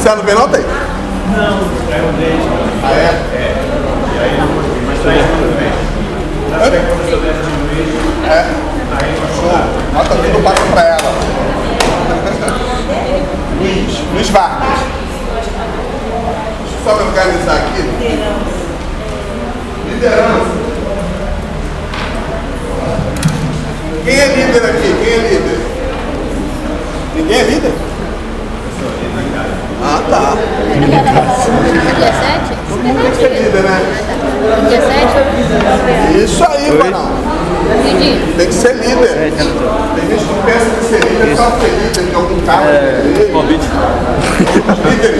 Você não vem não, tem? Não, é um deles. Ah, é? É. E aí mas tá indo também. Na sequência eu dentro de É. aí Show. Nota tudo passa pra ela. Luiz, Luiz Vargas. Deixa eu só me organizar aqui. Liderança. Quem é líder aqui? Quem é líder? Ninguém é líder? Tá. Dia 7? Tem que ser líder, né? Dia 7? Isso aí. Entendi. Tem que ser líder. Tem gente que pensa que ser líder é só ser líder de algum cargo. É, Convite. líder.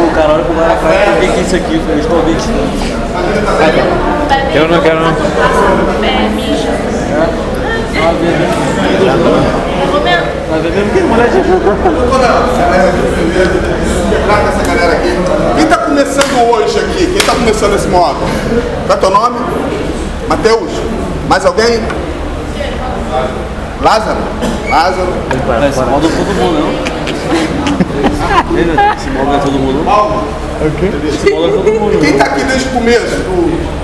O cara olha pro cara e fala, o que é isso aqui? Foi os convites. Eu não quero não. Mas é mesmo que mulher de com essa galera aqui. Quem está começando hoje aqui? Quem está começando esse módulo? Qual é teu nome? Mateus? Mais alguém? Lázaro? Lázaro? Esse modo é todo mundo, não? Esse modo é todo mundo. Paulo? Esse modo é todo E mundo. quem está aqui desde o começo? Do-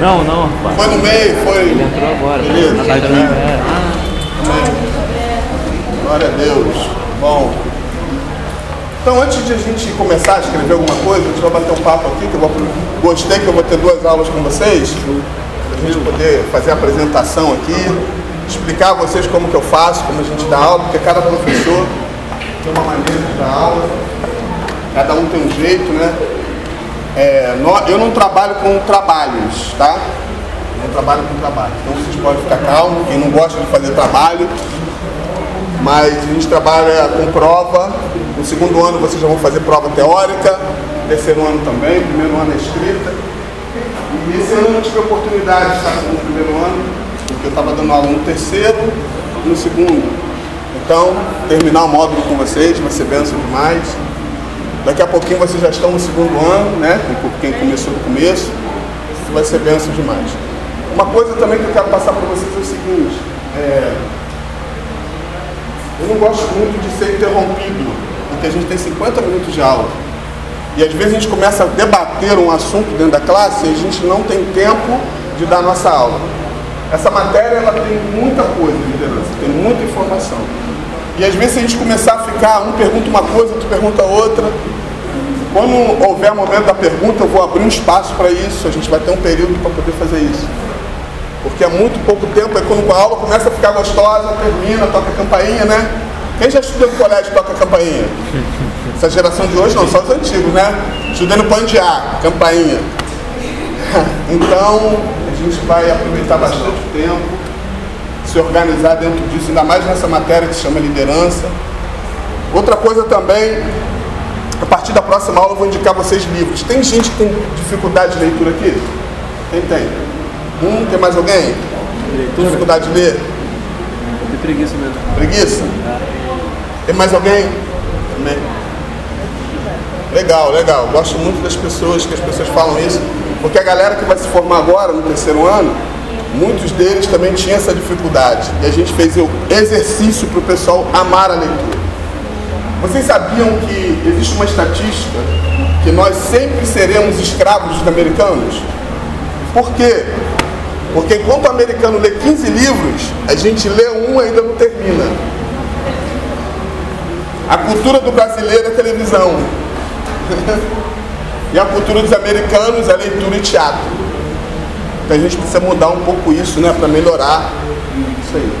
Não, não. Foi no meio? Foi. Entrou agora. Beleza. Tá aqui. É. Glória a Deus. Bom. Então, antes de a gente começar a escrever alguma coisa, a gente vai bater um papo aqui, que eu vou, gostei que eu vou ter duas aulas com vocês, para a gente poder fazer a apresentação aqui, explicar a vocês como que eu faço, como a gente dá aula, porque cada professor tem uma maneira de dar aula, cada um tem um jeito, né? É, eu não trabalho com trabalhos, tá? Eu não trabalho com trabalho. Então vocês podem ficar calmos, quem não gosta de fazer trabalho, mas a gente trabalha com prova. No segundo ano vocês já vão fazer prova teórica, terceiro ano também, primeiro ano é escrita. E esse ano eu não tive a oportunidade de estar no primeiro ano, porque eu estava dando aula no terceiro e no segundo. Então, terminar o módulo com vocês vai ser benção demais. Daqui a pouquinho vocês já estão no segundo ano, né? Quem começou no começo. Vai ser benção demais. Uma coisa também que eu quero passar para vocês é o seguinte. é, eu não gosto muito de ser interrompido, porque a gente tem 50 minutos de aula. E às vezes a gente começa a debater um assunto dentro da classe e a gente não tem tempo de dar nossa aula. Essa matéria ela tem muita coisa, liderança, tem muita informação. E às vezes se a gente começar a ficar, um pergunta uma coisa, outro pergunta outra. Quando houver momento da pergunta, eu vou abrir um espaço para isso, a gente vai ter um período para poder fazer isso. Porque há muito pouco tempo, é quando a aula começa a ficar gostosa, termina, toca a campainha, né? Quem já estudou no colégio toca a campainha? Essa geração de hoje não, só os antigos, né? Estudei no Pandiá, campainha. Então, a gente vai aproveitar bastante tempo, se organizar dentro disso, ainda mais nessa matéria que se chama liderança. Outra coisa também, a partir da próxima aula eu vou indicar vocês livros. Tem gente que tem dificuldade de leitura aqui? Quem tem? Um, tem mais alguém? Tem dificuldade de ler? Tem preguiça mesmo. Preguiça? Tem mais alguém? Também. Legal, legal. Gosto muito das pessoas, que as pessoas falam isso, porque a galera que vai se formar agora, no terceiro ano, muitos deles também tinham essa dificuldade. E a gente fez o exercício para o pessoal amar a leitura. Vocês sabiam que existe uma estatística que nós sempre seremos escravos dos americanos? Por quê? Porque enquanto o americano lê 15 livros, a gente lê um e ainda não termina. A cultura do brasileiro é televisão. e a cultura dos americanos é leitura e teatro. Então a gente precisa mudar um pouco isso, né, para melhorar isso aí.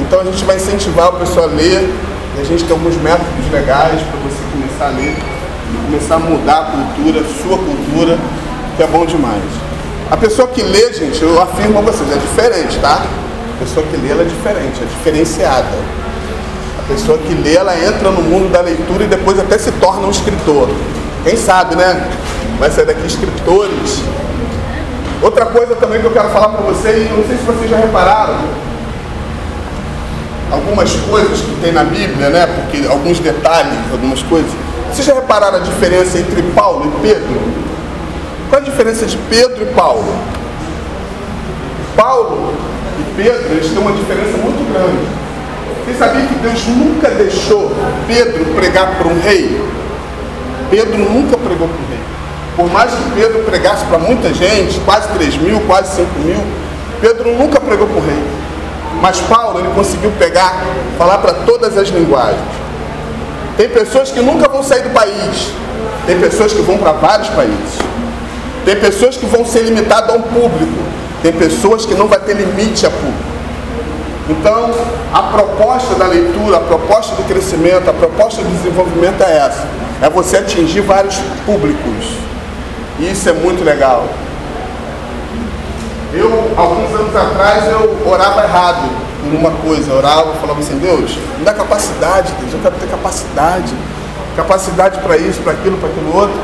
Então a gente vai incentivar o pessoal a ler, e a gente tem alguns métodos legais para você começar a ler, e começar a mudar a cultura, sua cultura, que é bom demais. A pessoa que lê, gente, eu afirmo a vocês, é diferente, tá? A pessoa que lê, ela é diferente, é diferenciada. A pessoa que lê, ela entra no mundo da leitura e depois até se torna um escritor. Quem sabe, né? Vai sair daqui escritores. Outra coisa também que eu quero falar para vocês, não sei se vocês já repararam, algumas coisas que tem na Bíblia, né? Porque alguns detalhes, algumas coisas. Vocês já repararam a diferença entre Paulo e Pedro? Qual a diferença de Pedro e Paulo? Paulo e Pedro, eles têm uma diferença muito grande. Você sabia que Deus nunca deixou Pedro pregar para um rei? Pedro nunca pregou para um rei. Por mais que Pedro pregasse para muita gente, quase 3 mil, quase 5 mil, Pedro nunca pregou para o rei. Mas Paulo, ele conseguiu pegar, falar para todas as linguagens. Tem pessoas que nunca vão sair do país. Tem pessoas que vão para vários países. Tem pessoas que vão ser limitadas a um público. Tem pessoas que não vai ter limite a público. Então, a proposta da leitura, a proposta do crescimento, a proposta do desenvolvimento é essa. É você atingir vários públicos. E isso é muito legal. Eu, alguns anos atrás, eu orava errado em uma coisa. Eu orava, falava assim, Deus, me dá capacidade, Deus, eu quero ter capacidade. Capacidade para isso, para aquilo, para aquilo outro.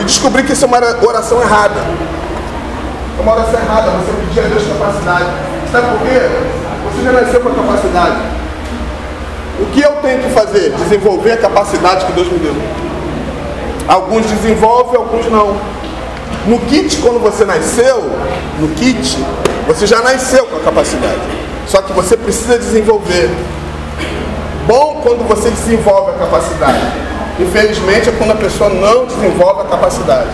E descobri que isso é uma oração errada. É uma oração errada, você pedir a Deus capacidade. Sabe por quê? Você já nasceu com a capacidade. O que eu tenho que fazer? Desenvolver a capacidade que Deus me deu. Alguns desenvolvem, alguns não. No kit, quando você nasceu, no kit, você já nasceu com a capacidade. Só que você precisa desenvolver. Bom quando você desenvolve a capacidade. Infelizmente é quando a pessoa não desenvolve a capacidade.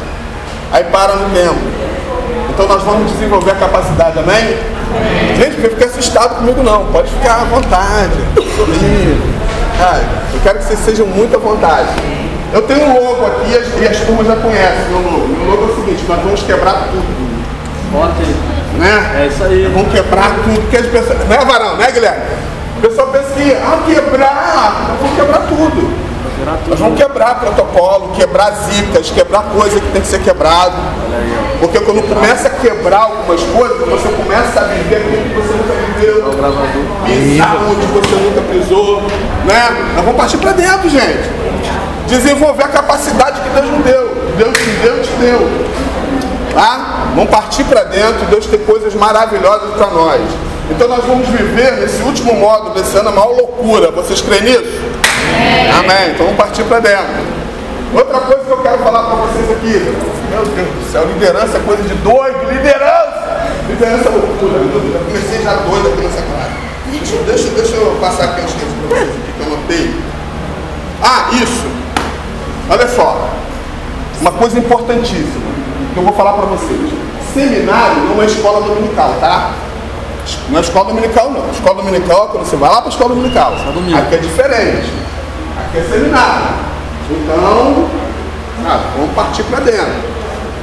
Aí para no tempo. Então nós vamos desenvolver a capacidade, amém? Gente, não fica assustado comigo não. Pode ficar à vontade. Sorrir. Ah, eu quero que vocês sejam muito à vontade. Eu tenho um logo aqui e as, e as turmas já conhecem meu logo. Meu logo é o seguinte, nós vamos quebrar tudo. Bota. Né? É isso aí. Vamos quebrar tudo que as pessoas. Né, Varão? Né, Guilherme? O pessoal pensa que, ah, quebrar, nós vamos quebrar tudo. Nós vamos quebrar protocolo, quebrar zicas, quebrar coisa que tem que ser quebrado. Porque quando começa a quebrar algumas coisas, você começa a viver aquilo que você nunca viveu. Pisar onde você nunca pisou. Né? Nós vamos partir para dentro, gente. Desenvolver a capacidade que Deus nos deu. Deus te deu, te deu. Tá? Vamos partir para dentro, Deus tem coisas maravilhosas para nós. Então nós vamos viver nesse último modo desse ano a maior loucura. Vocês creem nisso? Amém. Então vamos partir para dentro. Outra coisa que eu quero falar para vocês aqui. Meu Deus do céu, liderança é coisa de doido. Liderança! Liderança é loucura. Eu comecei já doido aqui nessa classe. Deixa, deixa, eu passar aqui as coisas para vocês aqui que eu notei. Ah, isso. Olha só. Uma coisa importantíssima que eu vou falar para vocês. Seminário não é escola dominical, tá? Não é escola dominical, não. Escola dominical é quando você vai lá para a escola dominical. Aqui é diferente. Aqui é seminário. Então, sabe, vamos partir para dentro.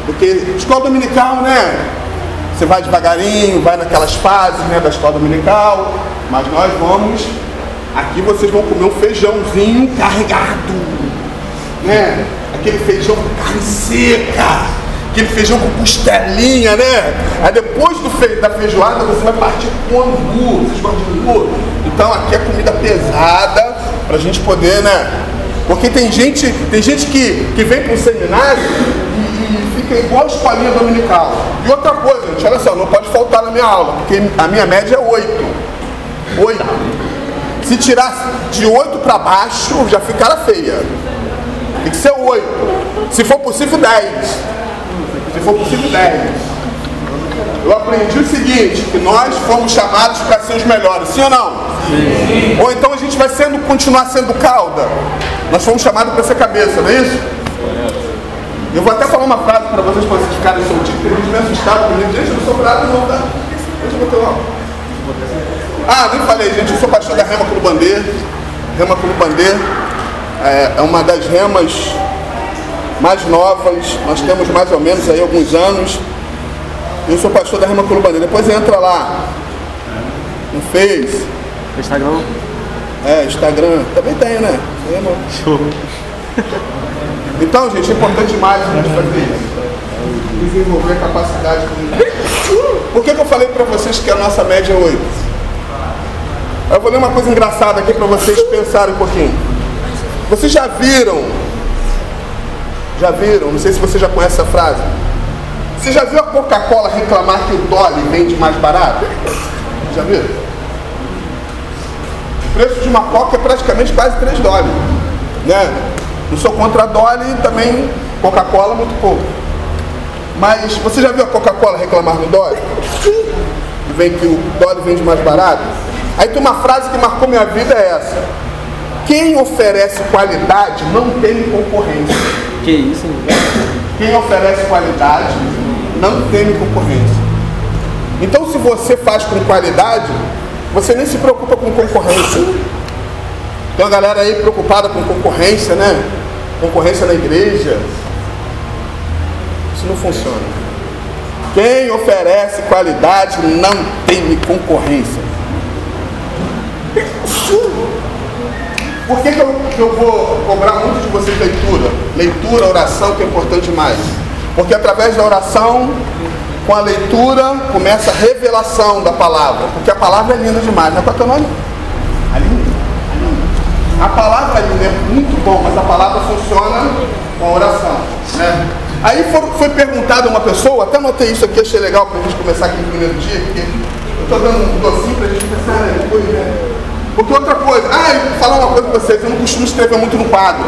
Porque escola dominical, né? Você vai devagarinho, vai naquelas fases né, da escola dominical, mas nós vamos. Aqui vocês vão comer um feijãozinho carregado. Né? Aquele feijão com carne seca aquele feijão com costelinha, né? Aí depois do fe... da feijoada você vai partir com angu. Vocês gostam de angu? Então aqui é comida pesada pra gente poder, né? Porque tem gente, tem gente que, que vem para o seminário e, e fica igual a escolinha dominical. E outra coisa, gente, olha só, não pode faltar na minha aula, porque a minha média é 8. 8. Se tirar de 8 para baixo, já ficará feia. Tem que ser 8. Se for possível, 10 se for possível 10. Eu aprendi o seguinte, que nós fomos chamados para ser os melhores, sim ou não? Sim. Ou então a gente vai sendo, continuar sendo cauda. Nós fomos chamados para ser cabeça, não é isso? Eu vou até falar uma frase para vocês, para vocês ficarem soltinhos, porque gente me assustaram comigo. Gente, eu não sou bravo não, tá? Deixa eu botar lá. Ah, nem falei, gente, eu sou pastor da Rema Clube Bandê. Rema Clube Bandê é, é uma das remas mais novas, nós temos mais ou menos aí alguns anos. Eu sou pastor da Rema Clube Bandeira. Depois entra lá no Face. Instagram? É, Instagram. Também tem, né? Rema. Show. Então, gente, é importante demais a gente fazer isso. Desenvolver a capacidade. Por que, que eu falei para vocês que a nossa média é 8? Eu vou ler uma coisa engraçada aqui para vocês pensarem um pouquinho. Vocês já viram já viram? Não sei se você já conhece essa frase. Você já viu a Coca-Cola reclamar que o Dolly vende mais barato? Já viu? O preço de uma Coca é praticamente quase 3 dólares. Né? Não sou contra a Dolly também Coca-Cola muito pouco. Mas você já viu a Coca-Cola reclamar do Dolly? Vem que o Dolly vende mais barato? Aí tem uma frase que marcou minha vida é essa. Quem oferece qualidade não tem concorrência. Que isso, hein? Quem oferece qualidade não tem concorrência. Então, se você faz com qualidade, você nem se preocupa com concorrência. Tem uma galera aí preocupada com concorrência, né? Concorrência na igreja. Isso não funciona. Quem oferece qualidade não tem concorrência. Por que, que, eu, que eu vou cobrar muito de vocês leitura? Leitura, oração, que é importante demais. Porque através da oração, com a leitura, começa a revelação da palavra. Porque a palavra é linda demais. Não é qual é teu nome? A palavra Aline é muito bom, mas a palavra funciona com a oração. Né? Aí for, foi perguntado a uma pessoa, até anotei isso aqui, achei legal para a gente começar aqui no primeiro dia, porque eu estou dando um docinho para a gente pensar né, depois, né? Porque outra coisa, ah, eu vou falar uma coisa para vocês, eu não costumo escrever muito no quadro.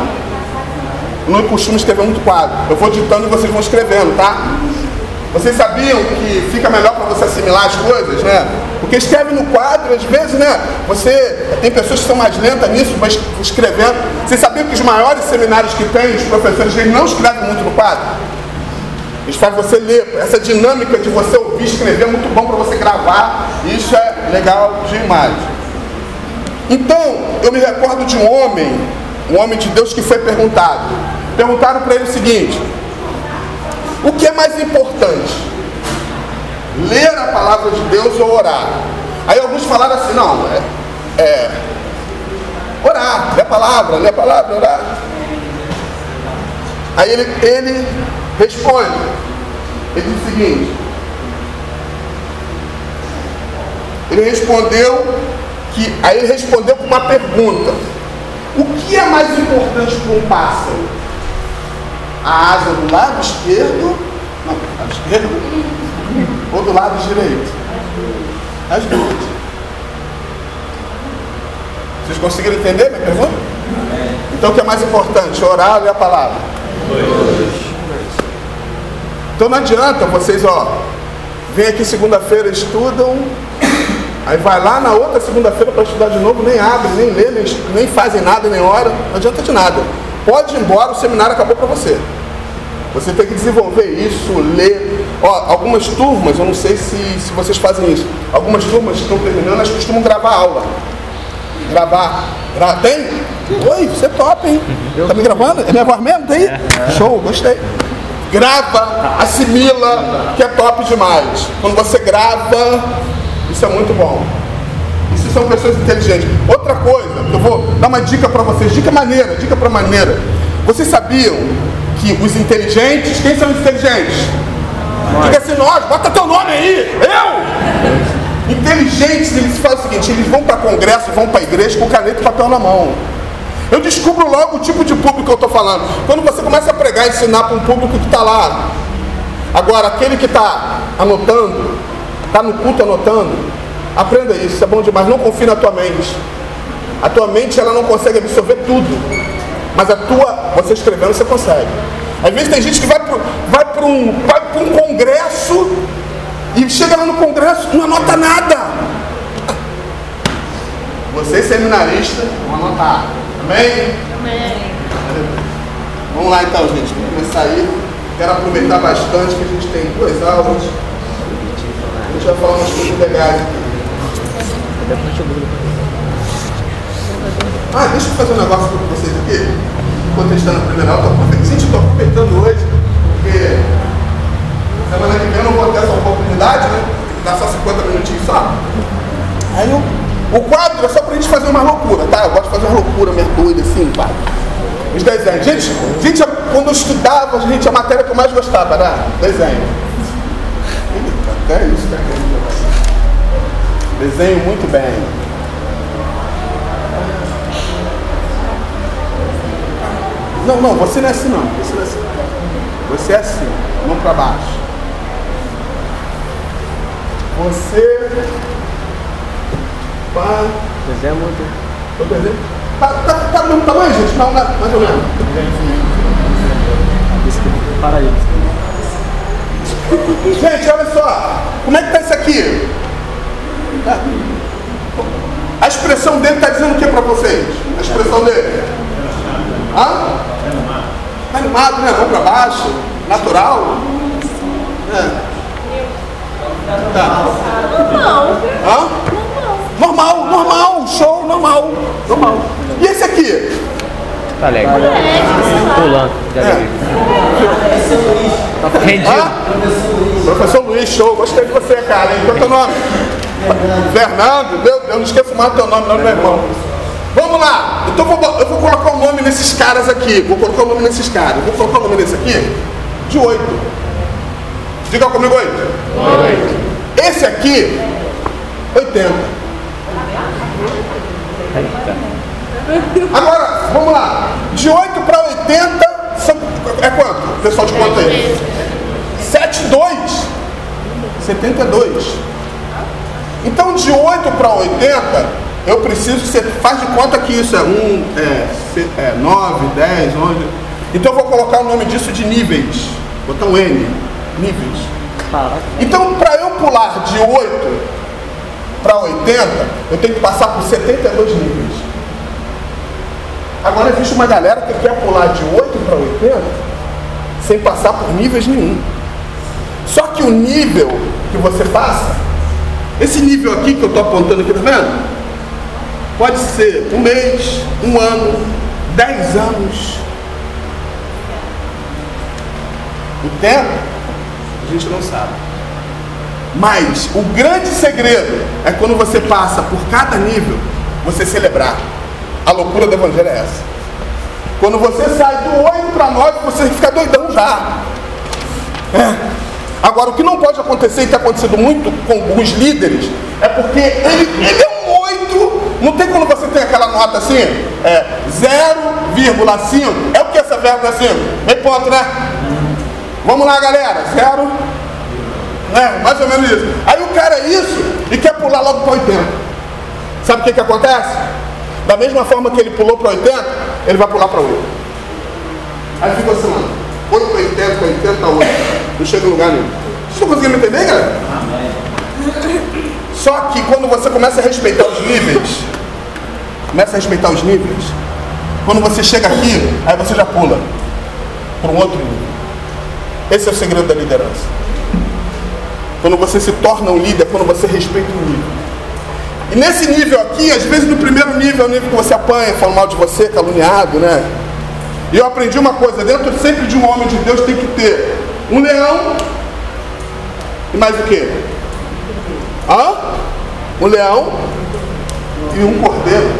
Eu não costumo escrever muito quadro. Eu vou ditando e vocês vão escrevendo, tá? Vocês sabiam que fica melhor para você assimilar as coisas, né? Porque escreve no quadro, às vezes, né? Você tem pessoas que são mais lentas nisso, mas escrevendo. Vocês sabiam que os maiores seminários que tem, os professores, eles não escrevem muito no quadro? Eles fazem você ler. Essa dinâmica de você ouvir escrever é muito bom para você gravar. Isso é legal demais. Então, eu me recordo de um homem, um homem de Deus que foi perguntado. Perguntaram para ele o seguinte: o que é mais importante? Ler a palavra de Deus ou orar? Aí alguns falaram assim, não, é, é orar, ler a palavra, ler a palavra, orar. Aí ele, ele responde, ele diz o seguinte, ele respondeu que, aí ele respondeu com uma pergunta, o que é mais importante para um pássaro? A asa do lado esquerdo, não, do lado esquerdo, ou do lado direito? As duas. Vocês conseguiram entender minha pergunta? Então o que é mais importante? Orar ou a palavra? Então não adianta vocês, ó, vem aqui segunda-feira, estudam, aí vai lá na outra segunda-feira para estudar de novo, nem abre, nem lê, nem, nem fazem nada, nem hora, não adianta de nada. Pode ir embora, o seminário acabou para você. Você tem que desenvolver isso, ler. Ó, algumas turmas, eu não sei se, se vocês fazem isso. Algumas turmas que estão terminando, elas costumam gravar aula. Gravar. Gra... Tem? Oi, você é top, hein? Tá me gravando? É minha voz mesmo? Tem? Show, gostei. Grava, assimila, que é top demais. Quando você grava, isso é muito bom. São pessoas inteligentes. Outra coisa, eu vou dar uma dica para vocês, dica maneira, dica para maneira. Vocês sabiam que os inteligentes, quem são os inteligentes? Diga assim, nós, bota teu nome aí, eu! Inteligentes, eles fazem o seguinte, eles vão para congresso, vão para igreja com caneta e papel na mão. Eu descubro logo o tipo de público que eu estou falando. Quando você começa a pregar e ensinar para um público que está lá. Agora, aquele que está anotando, está no culto anotando, aprenda isso, é bom demais. Não confie na tua mente. A tua mente ela não consegue absorver tudo. Mas a tua, você escrevendo, você consegue. Às vezes tem gente que vai para vai um, um congresso e chega lá no congresso não anota nada. Você, seminarista, vão anotar. Amém? Amém. Vamos lá então, gente. Vamos começar aí. Quero aproveitar bastante que a gente tem duas aulas. A gente vai falar umas coisas legais aqui. Ah, deixa eu fazer um negócio com vocês aqui. Contestando a primeira aula, gente, estou aproveitando hoje, porque semana que vem eu não vou ter essa oportunidade, né? Dá só 50 minutinhos só. Aí o, o quadro é só pra gente fazer uma loucura, tá? Eu gosto de fazer uma loucura meio doida assim, pá. Os desenhos. Gente, gente, quando eu estudava, gente, a matéria que eu mais gostava era desenho. Até isso, né? Desenho muito bem. Não, não, você não é assim não. Você não é assim. Você é assim, mão para baixo. Você. Pá. Desenho muito. Tô desenho. Tá, tá, tá do mesmo tamanho, gente? Não, não, mais ou menos. Para aí. Gente, olha só. Como é que tá isso aqui? Tá. A expressão dele está dizendo o que para vocês? A expressão dele? Hã? Tá animado, né? Mão para baixo, natural. É. Tá. Hã? Normal, normal, show, normal, normal. E esse aqui? Tá alegre. Pulando. de alegria. Tá rendido. Hã? Professor Luiz, show, gostei de você, cara. hein? Qual é teu nome? Fernando, meu Deus, não esqueço mais teu nome, não, meu irmão. Vamos lá, então eu vou, eu vou colocar o nome nesses caras aqui. Vou colocar o nome nesses caras. Vou colocar o nome nesse aqui de oito. Diga comigo oito. Esse aqui, 80. Agora, vamos lá. De 8 para 80 são, é quanto? Pessoal de conta aí. 7, 2. 72. De 8 para 80, eu preciso que você faz de conta que isso é 1, é, é 9, 10, 11. Então, eu vou colocar o nome disso de níveis. Botar um N. Níveis. Então, para eu pular de 8 para 80, eu tenho que passar por 72 níveis. Agora, existe uma galera que quer pular de 8 para 80 sem passar por níveis nenhum. Só que o nível que você passa, esse nível aqui que eu estou apontando aqui, tá vendo? Pode ser um mês, um ano, dez anos. O tempo, a gente não sabe. Mas o grande segredo é quando você passa por cada nível, você celebrar. A loucura do evangelho é essa. Quando você sai do 8 para 9, você fica doidão já. É. Agora, o que não pode acontecer e tem acontecido muito com alguns líderes é porque ele, ele é um 8. Não tem quando você tem aquela nota assim? É 0,5. É o que essa vírgula 5? Meio ponto, né? Vamos lá, galera. Zero. É, mais ou menos isso. Aí o cara é isso e quer pular logo para 80. Sabe o que, que acontece? Da mesma forma que ele pulou para 80, ele vai pular para 8. Aí fica assim, mano. 8, 80, 80, 8. Não chega em lugar nenhum. Vocês estão conseguindo me entender, galera? Só que quando você começa a respeitar os níveis, começa a respeitar os níveis, quando você chega aqui, aí você já pula para um outro nível. Esse é o segredo da liderança. Quando você se torna um líder, quando você respeita o nível. E nesse nível aqui, às vezes no primeiro nível é o nível que você apanha, falam mal de você, caluniado, né? E eu aprendi uma coisa, dentro sempre de um homem de Deus tem que ter um leão e mais o quê? Hã? Um leão e um cordeiro.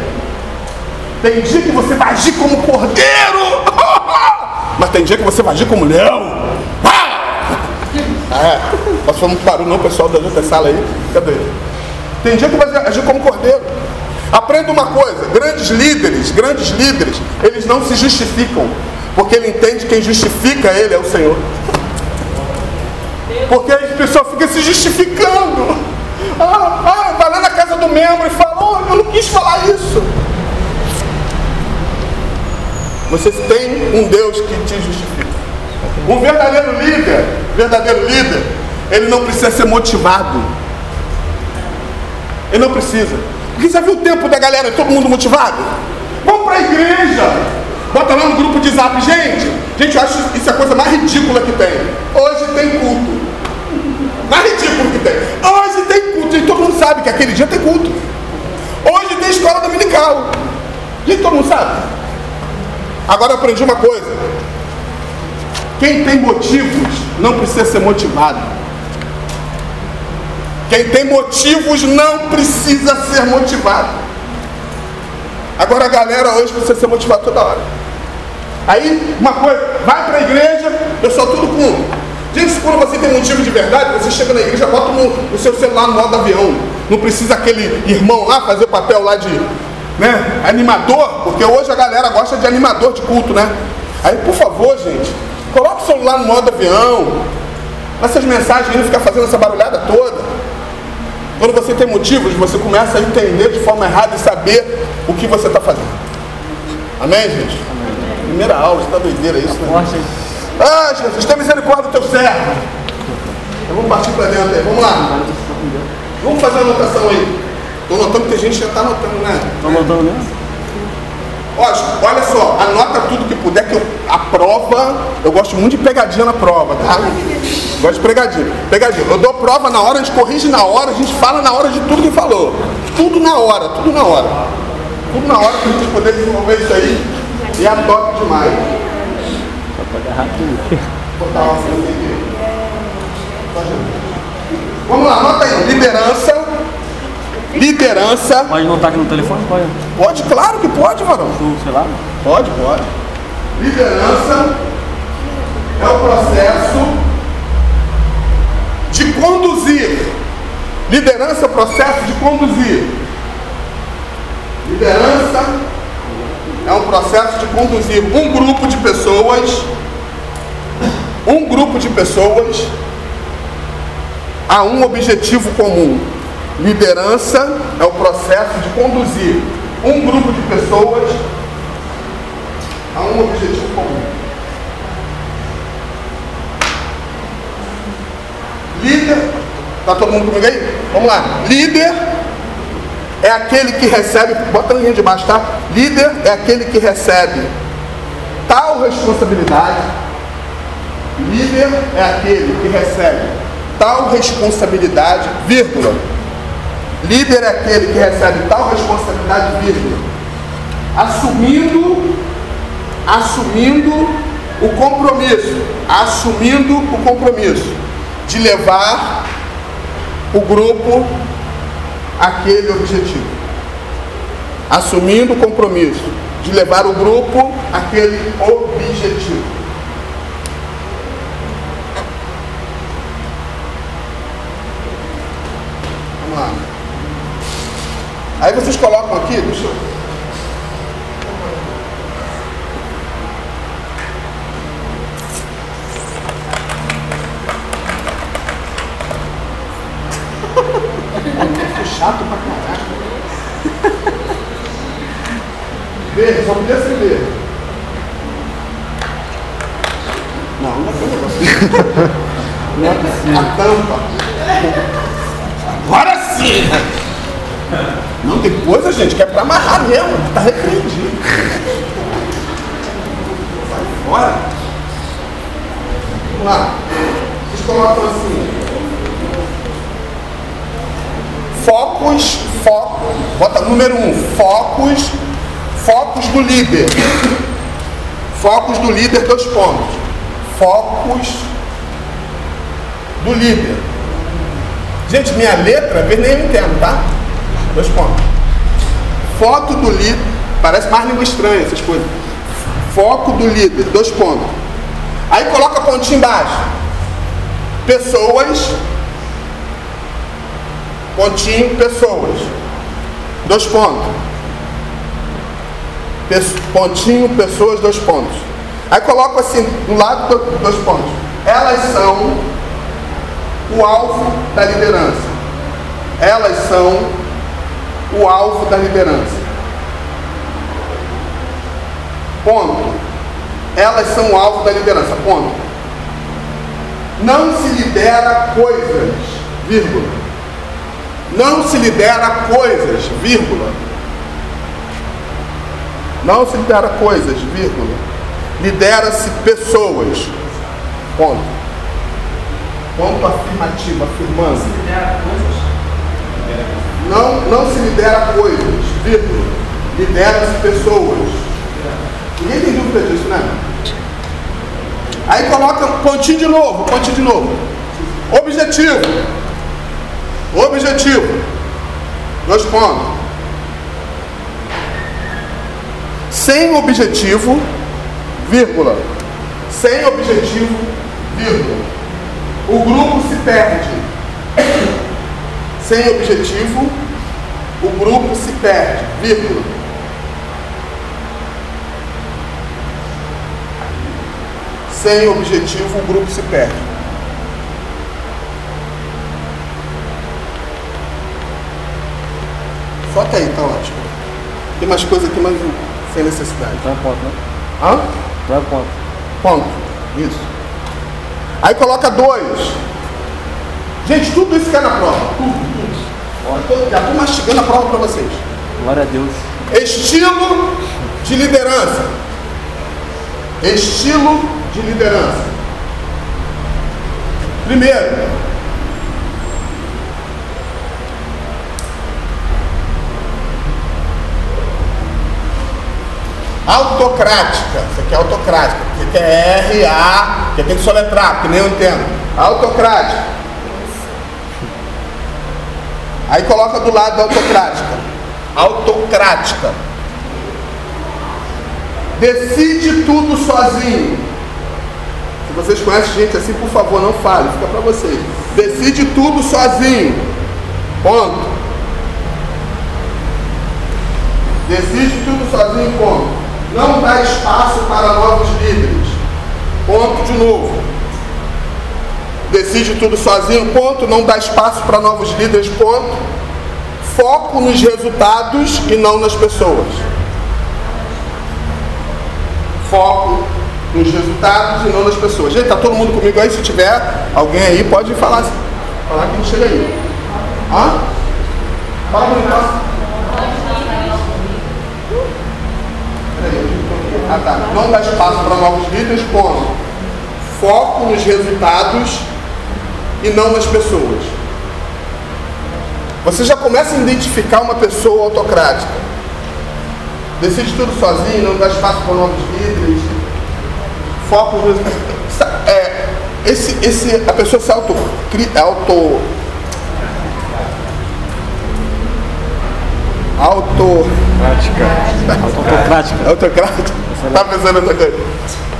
Tem dia que você vai agir como cordeiro, mas tem dia que você vai agir como leão. Ah, é. Falar muito barulho não, pessoal da outra sala aí? Cadê? Tem dia que vai agir como cordeiro. Aprenda uma coisa, grandes líderes, grandes líderes, eles não se justificam, porque ele entende que quem justifica ele é o Senhor. Porque aí a pessoa fica se justificando. Ah, ah, vai lá na casa do membro e fala, oh, eu não quis falar isso. Você tem um Deus que te justifica. Um verdadeiro líder, verdadeiro líder, ele não precisa ser motivado. Ele não precisa. Porque já viu o tempo da galera, todo mundo motivado? Vamos para a igreja. Bota lá no grupo de zap, gente. Gente, eu acho isso a coisa mais ridícula que tem. Hoje tem culto. Mais ridículo que tem. Hoje tem culto. E todo mundo sabe que aquele dia tem culto. Hoje tem escola dominical. E todo mundo sabe. Agora eu aprendi uma coisa. Quem tem motivos não precisa ser motivado. Quem tem motivos não precisa ser motivado. Agora a galera hoje precisa ser motivada toda hora. Aí, uma coisa, vai para a igreja, pessoal tudo com. Gente, quando você tem motivo de verdade, você chega na igreja, bota no, o seu celular no modo avião. Não precisa aquele irmão lá fazer papel lá de né, animador, porque hoje a galera gosta de animador de culto, né? Aí, por favor, gente, coloca o celular no modo avião. Essas mensagens aí não ficar fazendo essa barulhada toda. Quando você tem motivos, você começa a entender de forma errada e saber o que você está fazendo. Amém, gente? Primeira aula, está doideira isso, né? Forte. Ah, Jesus, tem misericórdia do teu servo. Então vamos partir para dentro aí, vamos lá. Vamos fazer a anotação aí. Tô notando que tem gente que já tá notando, né? Tá anotando mesmo? Olha só, anota tudo que puder, que eu- a prova, eu gosto muito de pegadinha na prova, tá? Gosto de pegadinha. Pegadinha. Eu dou prova na hora, a gente corrige na hora, a gente fala na hora de tudo que falou. Tudo na hora, tudo na hora. Tudo na hora pra gente poder desenvolver isso aí. E é top demais. Só pra agarrar tudo. Vou botar uma Jesus. Vamos lá, anota aí. Liderança. Liderança. Pode anotar aqui no telefone? Pode. Pode, claro que pode, varão. No celular? Pode, pode. Liderança é o processo de conduzir. Liderança é o processo de conduzir. Liderança é um processo de conduzir um grupo de pessoas, um grupo de pessoas a um objetivo comum. Liderança é o processo de conduzir um grupo de pessoas a um objetivo comum. Líder, tá todo mundo comigo aí? Vamos lá. Líder é aquele que recebe, bota a linha de baixo, tá? Líder é aquele que recebe tal responsabilidade. Líder é aquele que recebe tal responsabilidade, vírgula. Líder é aquele que recebe tal responsabilidade, vírgula. Assumindo, assumindo o compromisso, assumindo o compromisso de levar o grupo àquele objetivo. Assumindo o compromisso de levar o grupo àquele objetivo. Vamos lá. Aí vocês colocam aqui, deixa eu. Ficou chato pra caraca. Verde, só podia ser verde. Não, não é negócio. Não é possível. A tampa. Agora sim! Não tem coisa, gente, que é pra amarrar mesmo. Tá repreendido. Sai fora. Vamos lá. Vocês colocam assim. Focos, foco. Bota número um. Focos. Focos do líder. Focos do líder, dois pontos. Focos do líder. Gente, minha letra, vezes nem eu entendo, tá? Dois pontos. Foto do líder. Parece mais língua estranha essas coisas. Foco do líder, dois pontos. Aí coloca pontinho embaixo. Pessoas. Pontinho, pessoas. Dois pontos. Pontinho, pessoas, dois pontos. Aí coloco assim, do lado, do- dois pontos. Elas são o alvo da liderança. Elas são o alvo da liderança. Ponto. Elas são o alvo da liderança. Ponto. Não se lidera coisas, vírgula. Não se lidera coisas, vírgula. Não se lidera coisas, vírgula. Lidera-se pessoas. Ponto. Ponto afirmativo, afirmando. Não, não se lidera coisas, vírgula. Lidera-se pessoas. Ninguém tem dúvida disso, né? Aí coloca pontinho de novo, pontinho de novo. Objetivo. Objetivo. Dois pontos. Sem objetivo, vírgula. Sem objetivo, vírgula. O grupo se perde. Sem objetivo, o grupo se perde, vírgula. Sem objetivo, o grupo se perde. Só até aí, tá ótimo. Tem mais coisa aqui, mas sem necessidade. Não é ponto, né? Hã? Não é ponto. Ponto. Isso. Aí coloca dois. Gente, tudo isso que é na prova. Tudo, tô, já tô mastigando a prova para vocês. Glória a Deus. Estilo de liderança. Estilo de liderança. Primeiro, autocrática. Isso aqui é autocrática. Aqui é R-A, que tem que soletrar, que nem eu entendo. Autocrática. Aí coloca do lado autocrática. Autocrática. Decide tudo sozinho. Se vocês conhecem gente assim, por favor, não fale, fica para vocês. Decide tudo sozinho. Ponto. Decide tudo sozinho, ponto. Não dá espaço para novos líderes. Ponto de novo. Decide tudo sozinho, ponto. Não dá espaço para novos líderes, ponto. Foco nos resultados e não nas pessoas. Foco nos resultados e não nas pessoas. Gente, tá todo mundo comigo aí? Se tiver alguém aí, pode falar, falar que gente chega aí. Hã? Fala comigo. Ah, tá. Não dá espaço para novos líderes, ponto. Foco nos resultados e não nas pessoas. Você já começa a identificar uma pessoa autocrática. Decide tudo sozinho, não dá espaço para novos líderes. Foco nos. É, esse, esse, a pessoa se auto, auto auto Autocrática. autocrática. Tá pensando nessa coisa?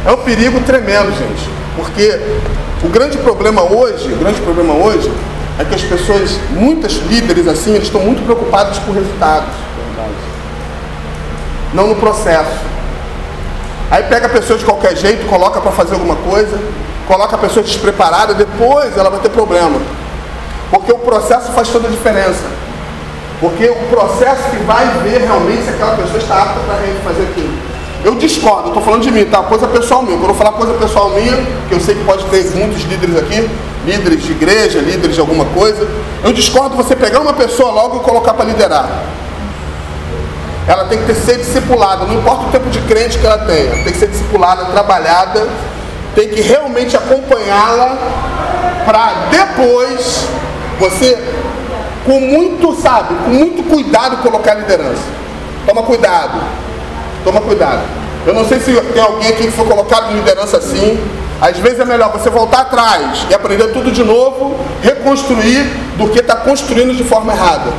É um perigo tremendo, gente. Porque o grande problema hoje, o grande problema hoje é que as pessoas, muitas líderes assim, eles estão muito preocupados com resultados. Não no processo. Aí pega a pessoa de qualquer jeito, coloca para fazer alguma coisa, coloca a pessoa despreparada, depois ela vai ter problema. Porque o processo faz toda a diferença. Porque o processo que vai ver realmente se aquela pessoa está apta para fazer aquilo. Eu discordo, estou falando de mim, tá? Coisa pessoal minha. Quando eu falar coisa pessoal minha, que eu sei que pode ter muitos líderes aqui, líderes de igreja, líderes de alguma coisa. Eu discordo você pegar uma pessoa logo e colocar para liderar. Ela tem que ter ser discipulada, não importa o tempo de crente que ela tenha, tem que ser discipulada, trabalhada, tem que realmente acompanhá-la para depois você com muito, sabe, com muito cuidado colocar a liderança. Toma cuidado. Toma cuidado. Eu não sei se tem alguém aqui que foi colocado em liderança assim. Às vezes é melhor você voltar atrás e aprender tudo de novo, reconstruir, do que estar tá construindo de forma errada.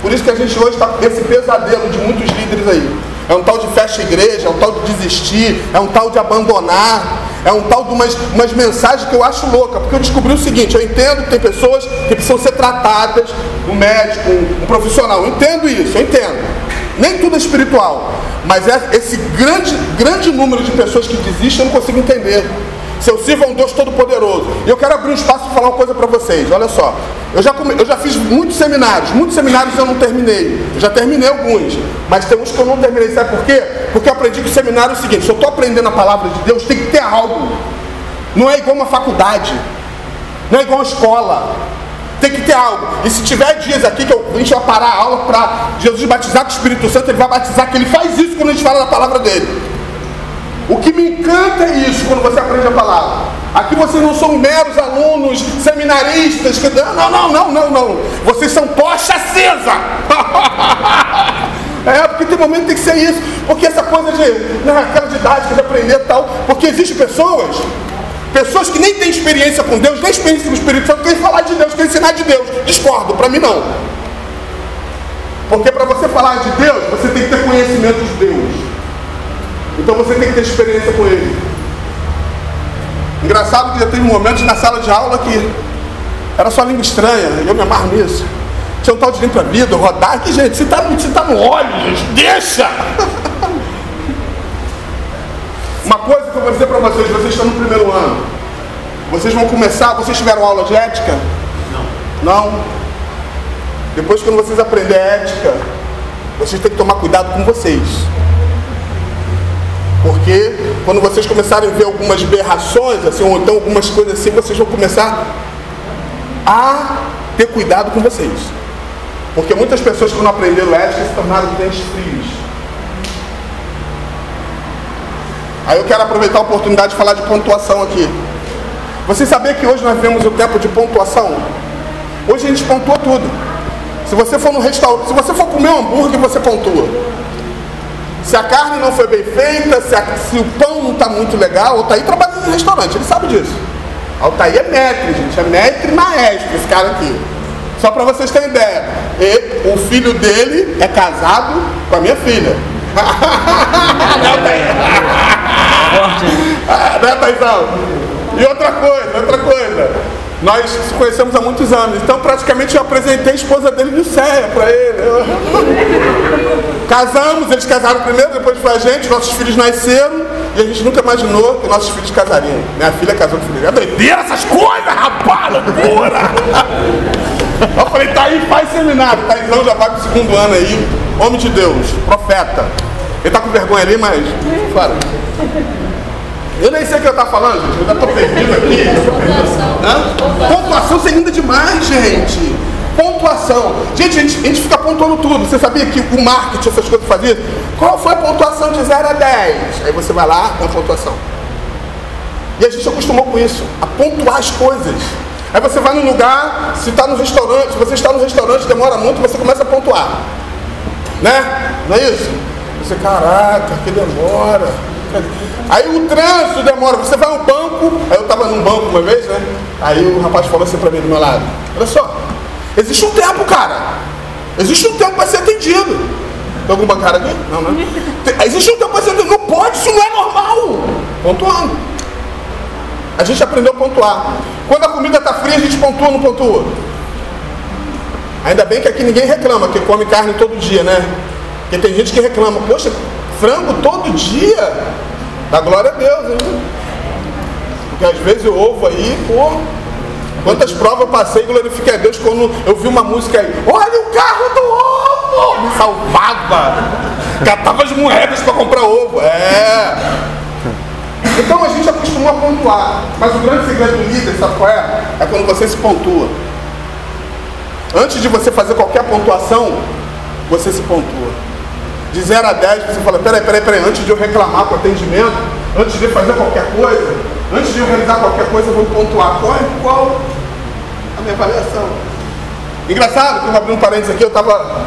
Por isso que a gente hoje está com esse pesadelo de muitos líderes aí. É um tal de fecha igreja, é um tal de desistir, é um tal de abandonar, é um tal de umas, umas mensagens que eu acho louca, porque eu descobri o seguinte, eu entendo que tem pessoas que precisam ser tratadas, um médico, um, um profissional, eu entendo isso, eu entendo. Nem tudo é espiritual, mas é esse grande, grande número de pessoas que desistem eu não consigo entender. Se eu sirvo a um Deus Todo-Poderoso. E eu quero abrir um espaço para falar uma coisa para vocês. Olha só. Eu já, come... eu já fiz muitos seminários. Muitos seminários eu não terminei. Eu já terminei alguns. Mas tem uns que eu não terminei. Sabe por quê? Porque eu aprendi que o seminário é o seguinte: se eu estou aprendendo a palavra de Deus, tem que ter algo. Não é igual uma faculdade. Não é igual uma escola. Tem que ter algo. E se tiver dias aqui que eu, a gente vai parar a aula para Jesus batizar com o Espírito Santo, ele vai batizar, que ele faz isso quando a gente fala da palavra dele. O que me encanta é isso quando você aprende a palavra. Aqui vocês não são meros alunos, seminaristas, que. Não, não, não, não, não. Vocês são tocha acesa. é, porque tem momento que tem que ser isso. Porque essa coisa de. Né, aquela didática de aprender e tal. Porque existem pessoas, pessoas que nem têm experiência com Deus, nem experiência com o Espírito Santo, querem falar de Deus, querem ensinar de Deus. Discordo, para mim não. Porque para você falar de Deus, você tem que ter conhecimento de Deus. Então você tem que ter experiência com ele. Engraçado que já teve momentos na sala de aula que era só língua estranha, eu me amarro nisso. Tinha um tal de limpa vida, rodar aqui, gente, você está tá no óleo, gente, deixa! Uma coisa que eu vou dizer para vocês, vocês estão no primeiro ano. Vocês vão começar, vocês tiveram aula de ética? Não. Não? Depois quando vocês aprenderem ética, vocês têm que tomar cuidado com vocês. Porque quando vocês começarem a ver algumas berrações, assim, ou então algumas coisas assim, vocês vão começar a ter cuidado com vocês. Porque muitas pessoas que não aprenderam ética se tornaram crentes frios. Aí eu quero aproveitar a oportunidade de falar de pontuação aqui. Você sabia que hoje nós vivemos o tempo de pontuação? Hoje a gente pontua tudo. Se você for no restaurante, se você for comer um hambúrguer, você pontua. Se a carne não foi bem feita, se, a- se o pão não está muito legal, o Altair trabalha em restaurante, ele sabe disso. Altair é mestre, gente, é mestre maestro esse cara aqui. Só para vocês terem ideia. O filho dele é casado com a minha filha. Altair? Ah, né, Taizão? E outra coisa, outra coisa. Nós se conhecemos há muitos anos, então praticamente eu apresentei a esposa dele no CEA para ele. Casamos, eles casaram primeiro, depois foi a gente, nossos filhos nasceram e a gente nunca imaginou que nossos filhos casariam. Minha filha casou com o filho. É doideira essas coisas, rapaz! Eu falei, tá aí, faz seminário. Taizão já vai pro segundo ano aí, homem de Deus, profeta. Ele tá com vergonha ali, mas. Fora. Eu nem sei o que eu tá falando, gente. Eu já tô perdido aqui. Pontuação é linda demais, gente. Pontuação. Gente, a gente, a gente fica pontuando tudo. Você sabia que o marketing, essas coisas fazia? Qual foi a pontuação de 0 a 10? Aí você vai lá, dá a pontuação. E a gente acostumou com isso, a pontuar as coisas. Aí você vai num lugar, se está no restaurante, se você está no restaurante, demora muito, você começa a pontuar. Né? Não é isso? Você, caraca, que demora. Aí o trânsito demora, você vai ao banco, aí eu estava num banco uma vez, né? Aí o rapaz falou assim para mim do meu lado, olha só, existe um tempo, cara. Existe um tempo para ser atendido. Tem algum bancário aqui? Não, né? Existe um tempo para ser atendido. Não pode, isso não é normal. Pontuando. A gente aprendeu a pontuar. Quando a comida está fria, a gente pontua ou não pontua? Ainda bem que aqui ninguém reclama, que come carne todo dia, né? Porque tem gente que reclama, poxa, frango todo dia? Dá glória a Deus, hein? Porque às vezes o ovo aí, pô. Quantas provas eu passei glorifiquei a Deus quando eu vi uma música aí. Olha o carro do ovo! Me salvava! Catava as moedas para comprar ovo. É. Então a gente acostumou a pontuar. Mas o grande segredo do líder, sabe qual é? É quando você se pontua. Antes de você fazer qualquer pontuação, você se pontua. De 0 a 10, você fala, peraí, peraí, peraí, antes de eu reclamar com atendimento, antes de eu fazer qualquer coisa, antes de eu realizar qualquer coisa, eu vou pontuar. Qual é qual a minha avaliação? Engraçado, que eu vou abrir um parênteses aqui, eu estava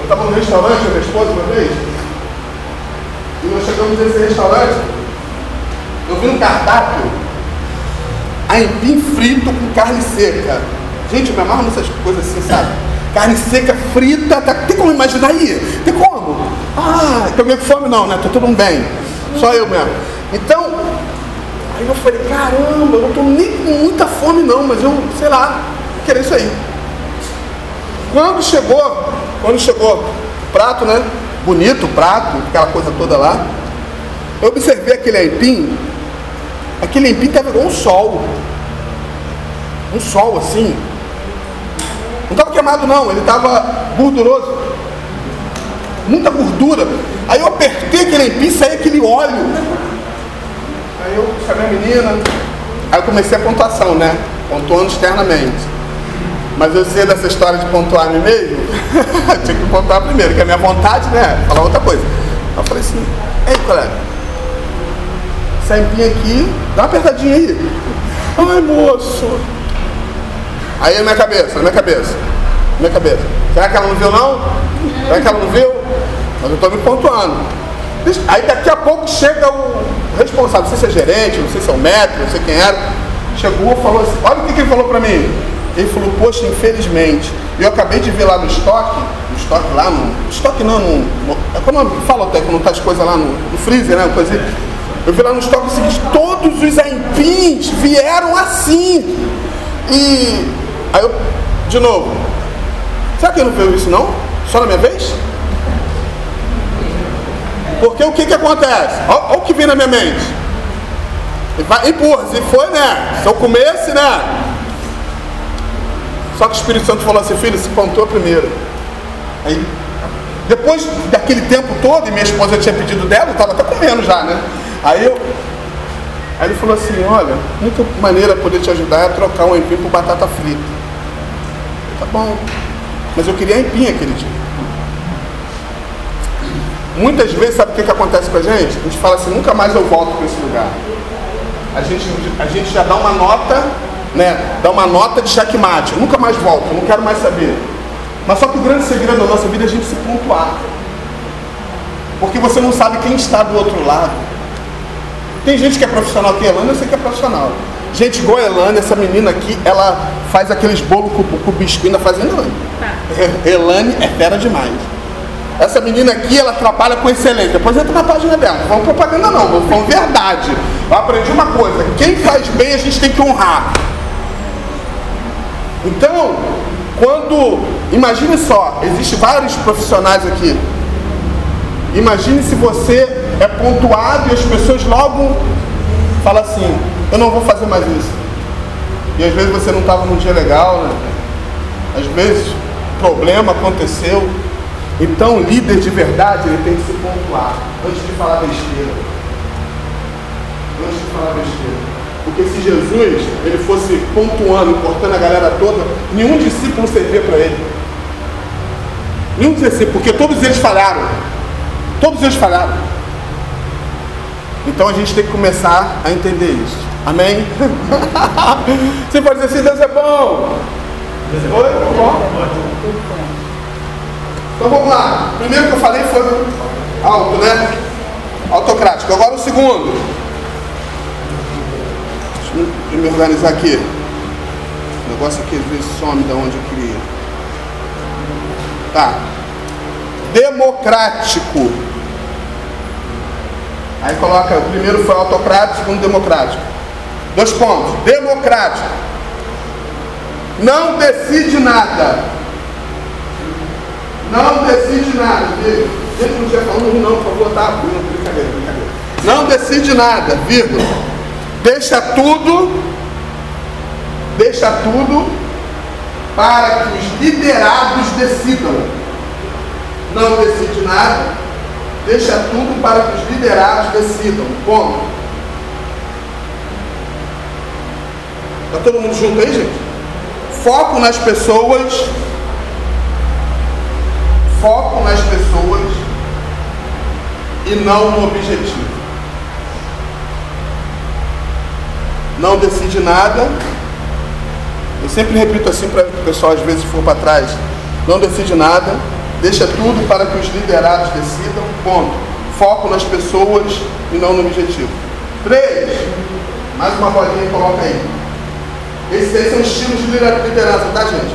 eu tava no restaurante com minha esposa uma vez, e nós chegamos nesse restaurante, eu vi um cardápio, aipim frito com carne seca. Gente, eu me amarro nessas coisas assim, sabe? Carne seca, frita, tá- tem como imaginar aí? Tem como? Ah, tem alguém com fome? Não, né? Todo mundo bem. Só eu mesmo. Então, aí eu falei, caramba, eu não tô nem com muita fome não, mas eu, sei lá, querer isso aí. Quando chegou, quando chegou o prato, né? Bonito o prato, aquela coisa toda lá. Eu observei aquele aipim, aquele aipim estava igual um sol. Um sol assim. Não estava queimado não, ele estava gorduroso. Muita gordura. Aí eu apertei aquele aipim e saía aquele óleo. Aí eu chamei a menina. Aí eu comecei a pontuação, né? Pontuando externamente. Mas eu sei dessa história de pontuar mim mesmo. Tinha que pontuar primeiro, que a minha vontade, né? Falar outra coisa. Aí eu falei assim, ei colega, essa empinha aqui, dá uma apertadinha aí. Ai moço. Aí na minha cabeça, na minha cabeça, na minha cabeça. Será que ela não viu não? Será que ela não viu? Mas eu estou me pontuando. Aí daqui a pouco chega o responsável, não sei se é gerente, não sei se é o médico, não sei quem era. Chegou e falou assim, olha o que, que ele falou para mim. Ele falou, poxa, infelizmente, eu acabei de ver lá no estoque, no estoque lá no. Estoque não, no. no é como fala até quando tá as coisas lá no, no freezer, né? Coisa assim. Eu vi lá no estoque o seguinte, todos os aipins vieram assim. E aí eu, de novo, será que ele não viu isso não? Só na minha vez? Porque o que que acontece? Olha o que vem na minha mente. E vai, empurra, se foi, né? Se eu comesse, né? Só que o Espírito Santo falou assim, filho, se pontua primeiro. Aí, depois daquele tempo todo, e minha esposa tinha pedido dela, eu estava até comendo já, né? Aí eu. Aí ele falou assim, olha, a única maneira de poder te ajudar é trocar um empim por batata frita. Tá bom. Mas eu queria empim aquele dia. Muitas vezes, sabe o que, que acontece com a gente? A gente fala assim, nunca mais eu volto para esse lugar. A gente, a gente já dá uma nota, né? Dá uma nota de checkmate. Nunca mais volto, não quero mais saber. Mas só que o grande segredo da nossa vida é a gente se pontuar. Porque você não sabe quem está do outro lado. Tem gente que é profissional aqui, Elane, eu sei que é profissional. Gente igual a Elane, essa menina aqui, ela faz aqueles bolos com, com biscoito, ainda fazendo Elane. Elane é fera demais. Essa menina aqui, ela trabalha com excelência. Depois entra na página dela. Não vamos propaganda não, vamos falar verdade. Eu aprendi uma coisa, quem faz bem a gente tem que honrar. Então, quando. Imagine só, existem vários profissionais aqui. Imagine se você é pontuado e as pessoas logo falam assim, eu não vou fazer mais isso. E às vezes você não estava num dia legal, né? Às vezes problema aconteceu. Então o líder de verdade ele tem que se pontuar antes de falar besteira. Antes de falar besteira. Porque se Jesus ele fosse pontuando, cortando a galera toda, nenhum discípulo servia para ele. Nenhum discípulo, porque todos eles falharam. Todos eles falharam. Então a gente tem que começar a entender isso. Amém? Você pode dizer assim, Deus é bom. Oi? Tá bom? Então vamos lá. O primeiro que eu falei foi alto, né? Autocrático. Agora o segundo. Deixa eu me organizar aqui. O negócio aqui às vezes some da onde eu queria. Tá. Democrático. Aí coloca, o primeiro foi autocrático, segundo democrático. Dois pontos. Democrático. Não decide nada. Não decide nada. Vírgula. Gente, não tinha falando não, por favor, tá? Não, brincadeira, brincadeira. Não decide nada, vírgula. Deixa tudo, deixa tudo para que os liderados decidam. Não decide nada, deixa tudo para que os liderados decidam. Ponto. Está todo mundo junto aí, gente? Foco nas pessoas. Foco nas pessoas e não no objetivo. Não decide nada. Eu sempre repito assim para o pessoal, às vezes, for para trás. Não decide nada. Deixa tudo para que os liderados decidam. Ponto. Foco nas pessoas e não no objetivo. Três. Mais uma bolinha coloca aí. Esses aí são estilos de liderança, tá, gente?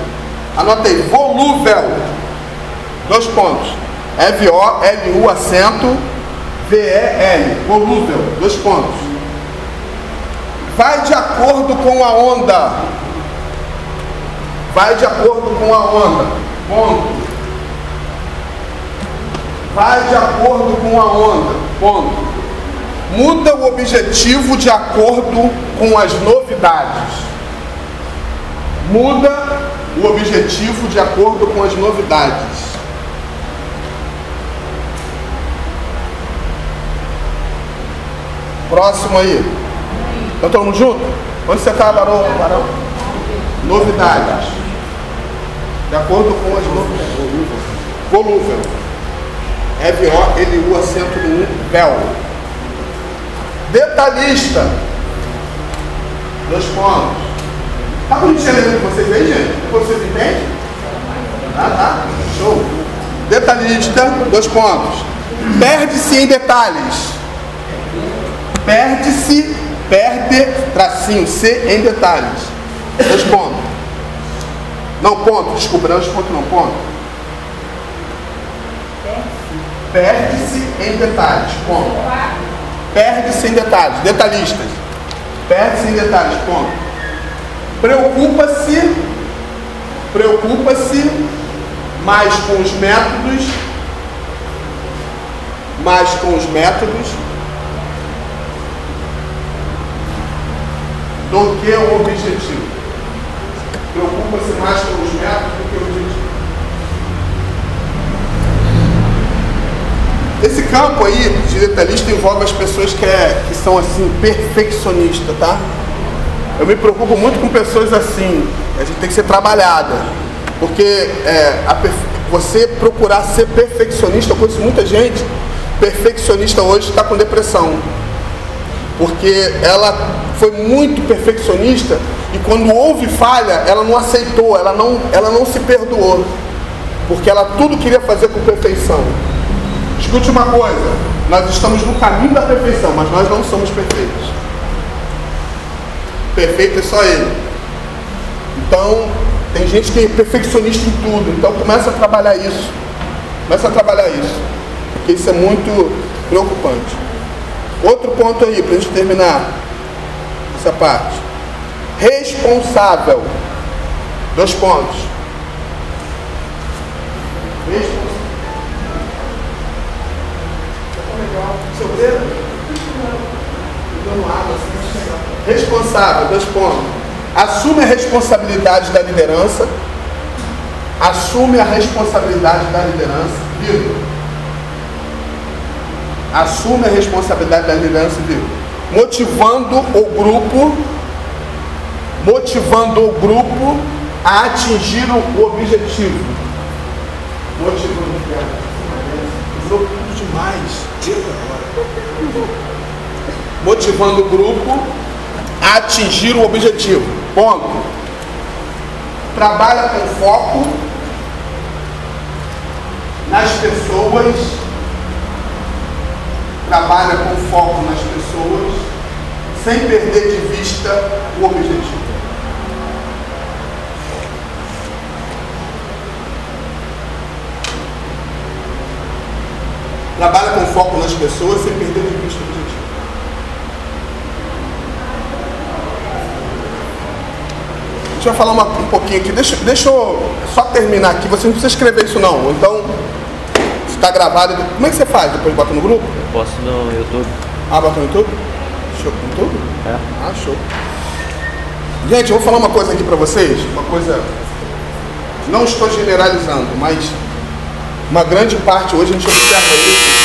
Anota aí. Volúvel. Dois pontos. V-O-L-U acento V-E-L. Volúvel. Dois pontos. Vai de acordo com a onda. Vai de acordo com a onda. Ponto. Vai de acordo com a onda. Ponto. Muda o objetivo de acordo com as novidades. Muda o objetivo de acordo com as novidades. Próximo aí. Então todo mundo junto? Onde você está, Barão? Novidades. De acordo com as novidades. Volúvel. V-O-L-U, acento no 1, véu. Detalhista. Dois pontos. Tá bonitinho lendo com vocês aí, gente? Vocês entendem? Ah, tá. Show. Detalhista, dois pontos. Perde-se em detalhes. Perde-se, perde, tracinho, C em detalhes. Dois pontos. Não, ponto, desculpa, não ponto não, ponto. Perde-se em detalhes, ponto. Perde-se em detalhes, detalhistas. Perde-se em detalhes, ponto. Preocupa-se, preocupa-se mais com os métodos, mais com os métodos do que o objetivo. Preocupa-se mais com os métodos do que o objetivo. Esse campo aí de detalhista envolve as pessoas que, é, que são assim, perfeccionistas, tá? Eu me preocupo muito com pessoas assim. A gente tem que ser trabalhada. Porque é, a você procurar ser perfeccionista, eu conheço muita gente, perfeccionista hoje está com depressão. Porque ela foi muito perfeccionista e quando houve falha, ela não aceitou, ela não, ela não se perdoou. Porque ela tudo queria fazer com perfeição. Escute uma coisa, nós estamos no caminho da perfeição, mas nós não somos perfeitos. Perfeito é só ele. Então, tem gente que é perfeccionista em tudo, então começa a trabalhar isso. Começa a trabalhar isso. Porque isso é muito preocupante. Outro ponto aí, para a gente terminar essa parte. Responsável. Dois pontos. Responsável. Seu dedo? Dando água. Responsável, dois pontos. Assume a responsabilidade da liderança. Assume a responsabilidade da liderança. Assume a responsabilidade da liderança. Motivando o grupo. Motivando o grupo a atingir o objetivo. Motivando o grupo demais. Motivando o grupo atingir o objetivo. Ponto. Trabalha com foco nas pessoas. Trabalha com foco nas pessoas, sem perder de vista o objetivo. Trabalha com foco nas pessoas, sem perder de vista o objetivo. Gente vai falar uma- um pouquinho aqui. Deixa, deixa eu só terminar aqui. Você não precisa escrever isso não. Então, está gravado. Como é que você faz? Depois bota no grupo? Posso no YouTube? Ah, bota no YouTube? Show. No YouTube? É. Ah, show. Gente, eu vou falar uma coisa aqui pra vocês. Uma coisa. Não estou generalizando, mas uma grande parte hoje a gente observa isso.